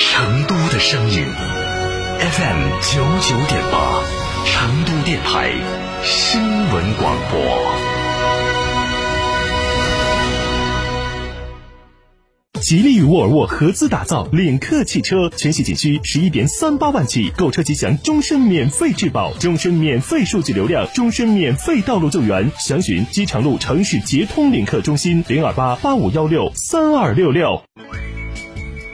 成都的声音，FM 九九点八，成都电台新闻广播。吉利与沃尔沃合资打造领克汽车，全系仅需十一点三八万起，购车即享终身免费质保、终身免费数据流量、终身免费道路救援。详询机场路城市捷通领克中心零二八八五幺六三二六六。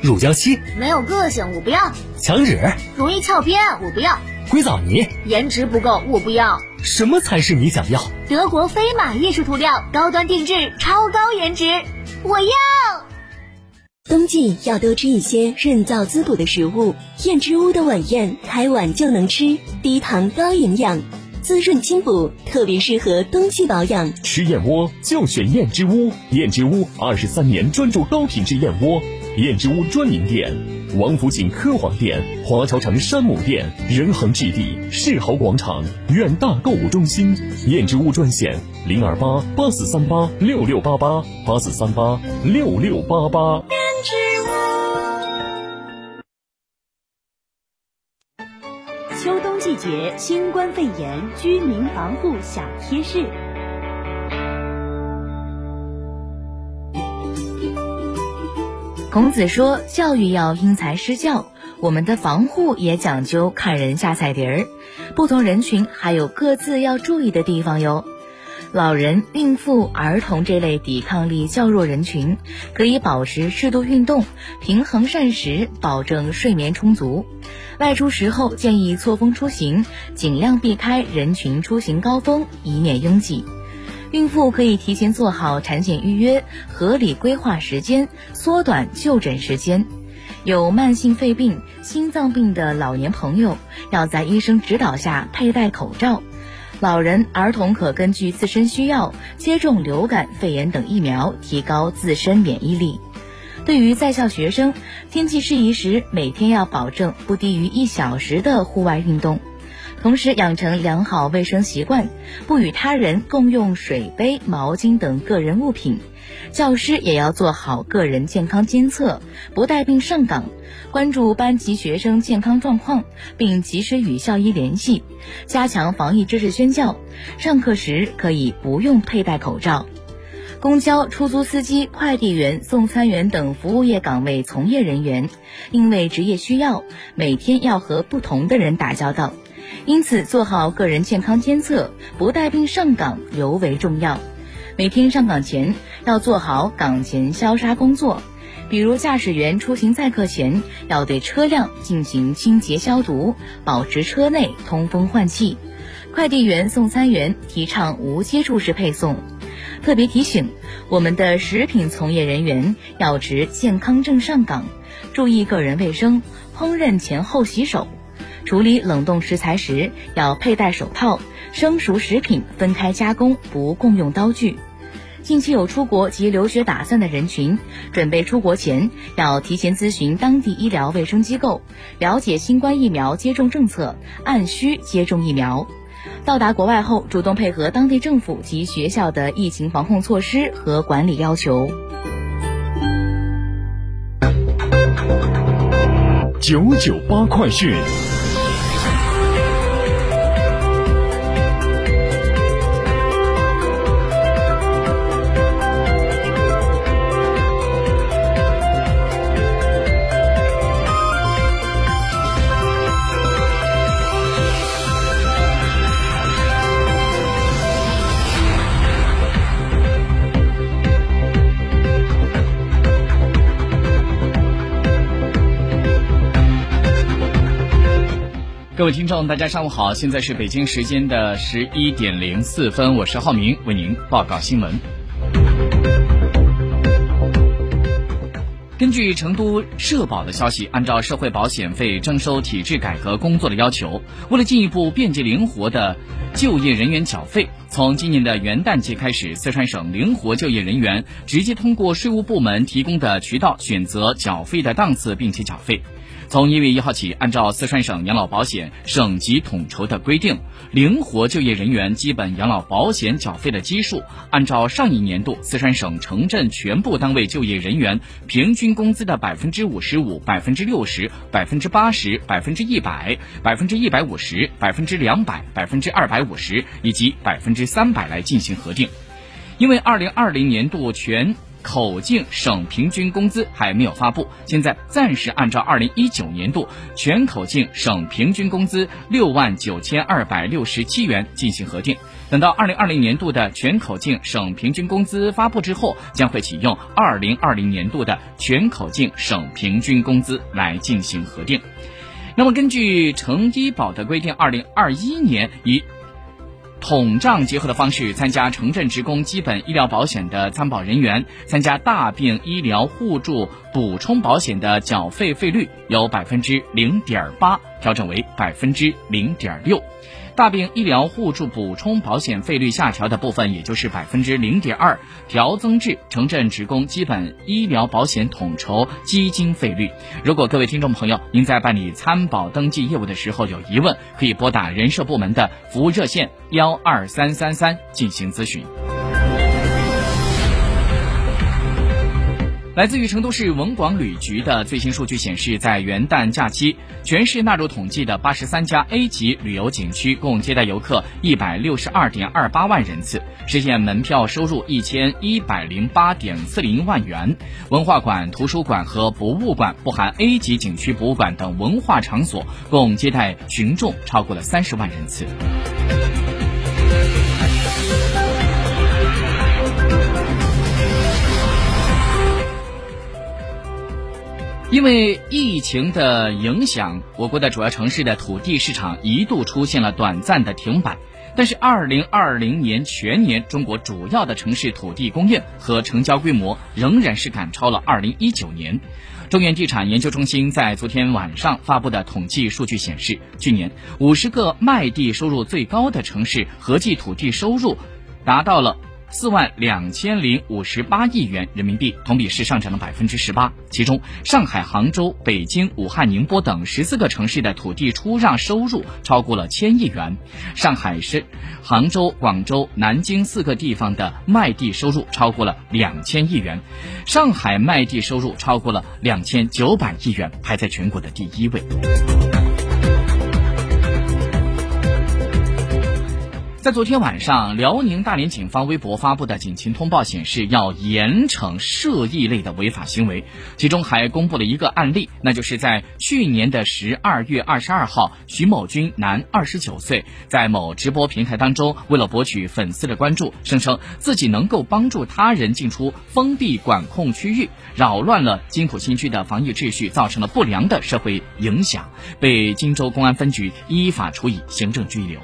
乳胶漆没有个性，我不要；墙纸容易翘边，我不要；硅藻泥颜值不够，我不要。什么才是你想要？德国飞马艺术涂料，高端定制，超高颜值，我要。冬季要多吃一些润燥滋补的食物，燕之屋的晚宴开碗就能吃，低糖高营养，滋润清补，特别适合冬季保养。吃燕窝就选燕之屋，燕之屋二十三年专注高品质燕窝，燕之屋专营店：王府井科华店、华侨城山姆店、仁恒置地世豪广场、远大购物中心。燕之屋专线：零二八八四三八六六八八八四三八六六八八。燕之屋秋冬季节，新冠肺炎居民防护小贴士。孔子说：“教育要因材施教，我们的防护也讲究看人下菜碟儿。不同人群还有各自要注意的地方哟。”老人、孕妇、儿童这类抵抗力较弱人群，可以保持适度运动，平衡膳食，保证睡眠充足。外出时候建议错峰出行，尽量避开人群出行高峰，以免拥挤。孕妇可以提前做好产检预约，合理规划时间，缩短就诊时间。有慢性肺病、心脏病的老年朋友，要在医生指导下佩戴口罩。老人、儿童可根据自身需要接种流感、肺炎等疫苗，提高自身免疫力。对于在校学生，天气适宜时，每天要保证不低于一小时的户外运动，同时养成良好卫生习惯，不与他人共用水杯、毛巾等个人物品。教师也要做好个人健康监测，不带病上岗，关注班级学生健康状况，并及时与校医联系，加强防疫知识宣教。上课时可以不用佩戴口罩。公交、出租司机、快递员、送餐员等服务业岗位从业人员，因为职业需要，每天要和不同的人打交道，因此做好个人健康监测，不带病上岗尤为重要。每天上岗前要做好岗前消杀工作，比如驾驶员出行载客前要对车辆进行清洁消毒，保持车内通风换气；快递员、送餐员提倡无接触式配送。特别提醒，我们的食品从业人员要持健康证上岗，注意个人卫生，烹饪前后洗手，处理冷冻食材时要佩戴手套。生熟食品分开加工，不共用刀具。近期有出国及留学打算的人群，准备出国前要提前咨询当地医疗卫生机构，了解新冠疫苗接种政策，按需接种疫苗。到达国外后，主动配合当地政府及学校的疫情防控措施和管理要求。九九八快讯。各位听众，大家上午好，现在是北京时间的十一点零四分，我是浩明，为您报告新闻。根据成都社保的消息，按照社会保险费征收体制改革工作的要求，为了进一步便捷灵活的就业人员缴费。从今年的元旦节开始，四川省灵活就业人员直接通过税务部门提供的渠道选择缴费的档次，并且缴费。从一月一号起，按照四川省养老保险省级统筹的规定，灵活就业人员基本养老保险缴费的基数，按照上一年度四川省城镇全部单位就业人员平均工资的百分之五十五、百分之六十、百分之八十、百分之一百、百分之一百五十、百分之两百、百分之二百五十以及百分之三百来进行核定。因为二零二零年度全口径省平均工资还没有发布，现在暂时按照二零一九年度全口径省平均工资六万九千二百六十七元进行核定。等到二零二零年度的全口径省平均工资发布之后，将会启用二零二零年度的全口径省平均工资来进行核定。那么，根据城医保的规定，二零二一年以统账结合的方式参加城镇职工基本医疗保险的参保人员，参加大病医疗互助补充保险的缴费费率由百分之零点八调整为百分之零点六。大病医疗互助补充保险费率下调的部分，也就是百分之零点二，调增至城镇职工基本医疗保险统筹基金费率。如果各位听众朋友您在办理参保登记业务的时候有疑问，可以拨打人社部门的服务热线幺二三三三进行咨询。来自于成都市文广旅局的最新数据显示，在元旦假期，全市纳入统计的八十三家 A 级旅游景区共接待游客一百六十二点二八万人次，实现门票收入一千一百零八点四零万元。文化馆、图书馆和博物馆（不含 A 级景区博物馆）等文化场所共接待群众超过了三十万人次。因为疫情的影响，我国的主要城市的土地市场一度出现了短暂的停摆。但是，二零二零年全年，中国主要的城市土地供应和成交规模仍然是赶超了二零一九年。中原地产研究中心在昨天晚上发布的统计数据显示，去年五十个卖地收入最高的城市合计土地收入达到了。四万两千零五十八亿元人民币，同比是上涨了百分之十八。其中，上海、杭州、北京、武汉、宁波等十四个城市的土地出让收入超过了千亿元。上海市、杭州、广州、南京四个地方的卖地收入超过了两千亿元。上海卖地收入超过了两千九百亿元，排在全国的第一位。在昨天晚上，辽宁大连警方微博发布的警情通报显示，要严惩涉疫类的违法行为，其中还公布了一个案例，那就是在去年的十二月二十二号，徐某军，男，二十九岁，在某直播平台当中，为了博取粉丝的关注，声称自己能够帮助他人进出封闭管控区域，扰乱了金浦新区的防疫秩序，造成了不良的社会影响，被荆州公安分局依法处以行政拘留。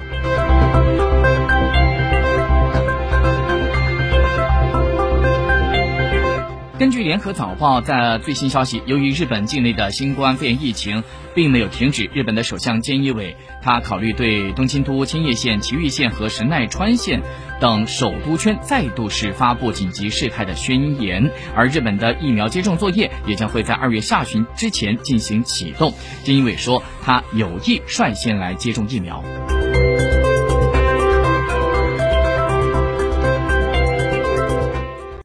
根据联合早报在最新消息，由于日本境内的新冠肺炎疫情并没有停止，日本的首相菅义伟他考虑对东京都、千叶县、埼玉县和神奈川县等首都圈再度是发布紧急事态的宣言，而日本的疫苗接种作业也将会在二月下旬之前进行启动。菅义伟说，他有意率先来接种疫苗。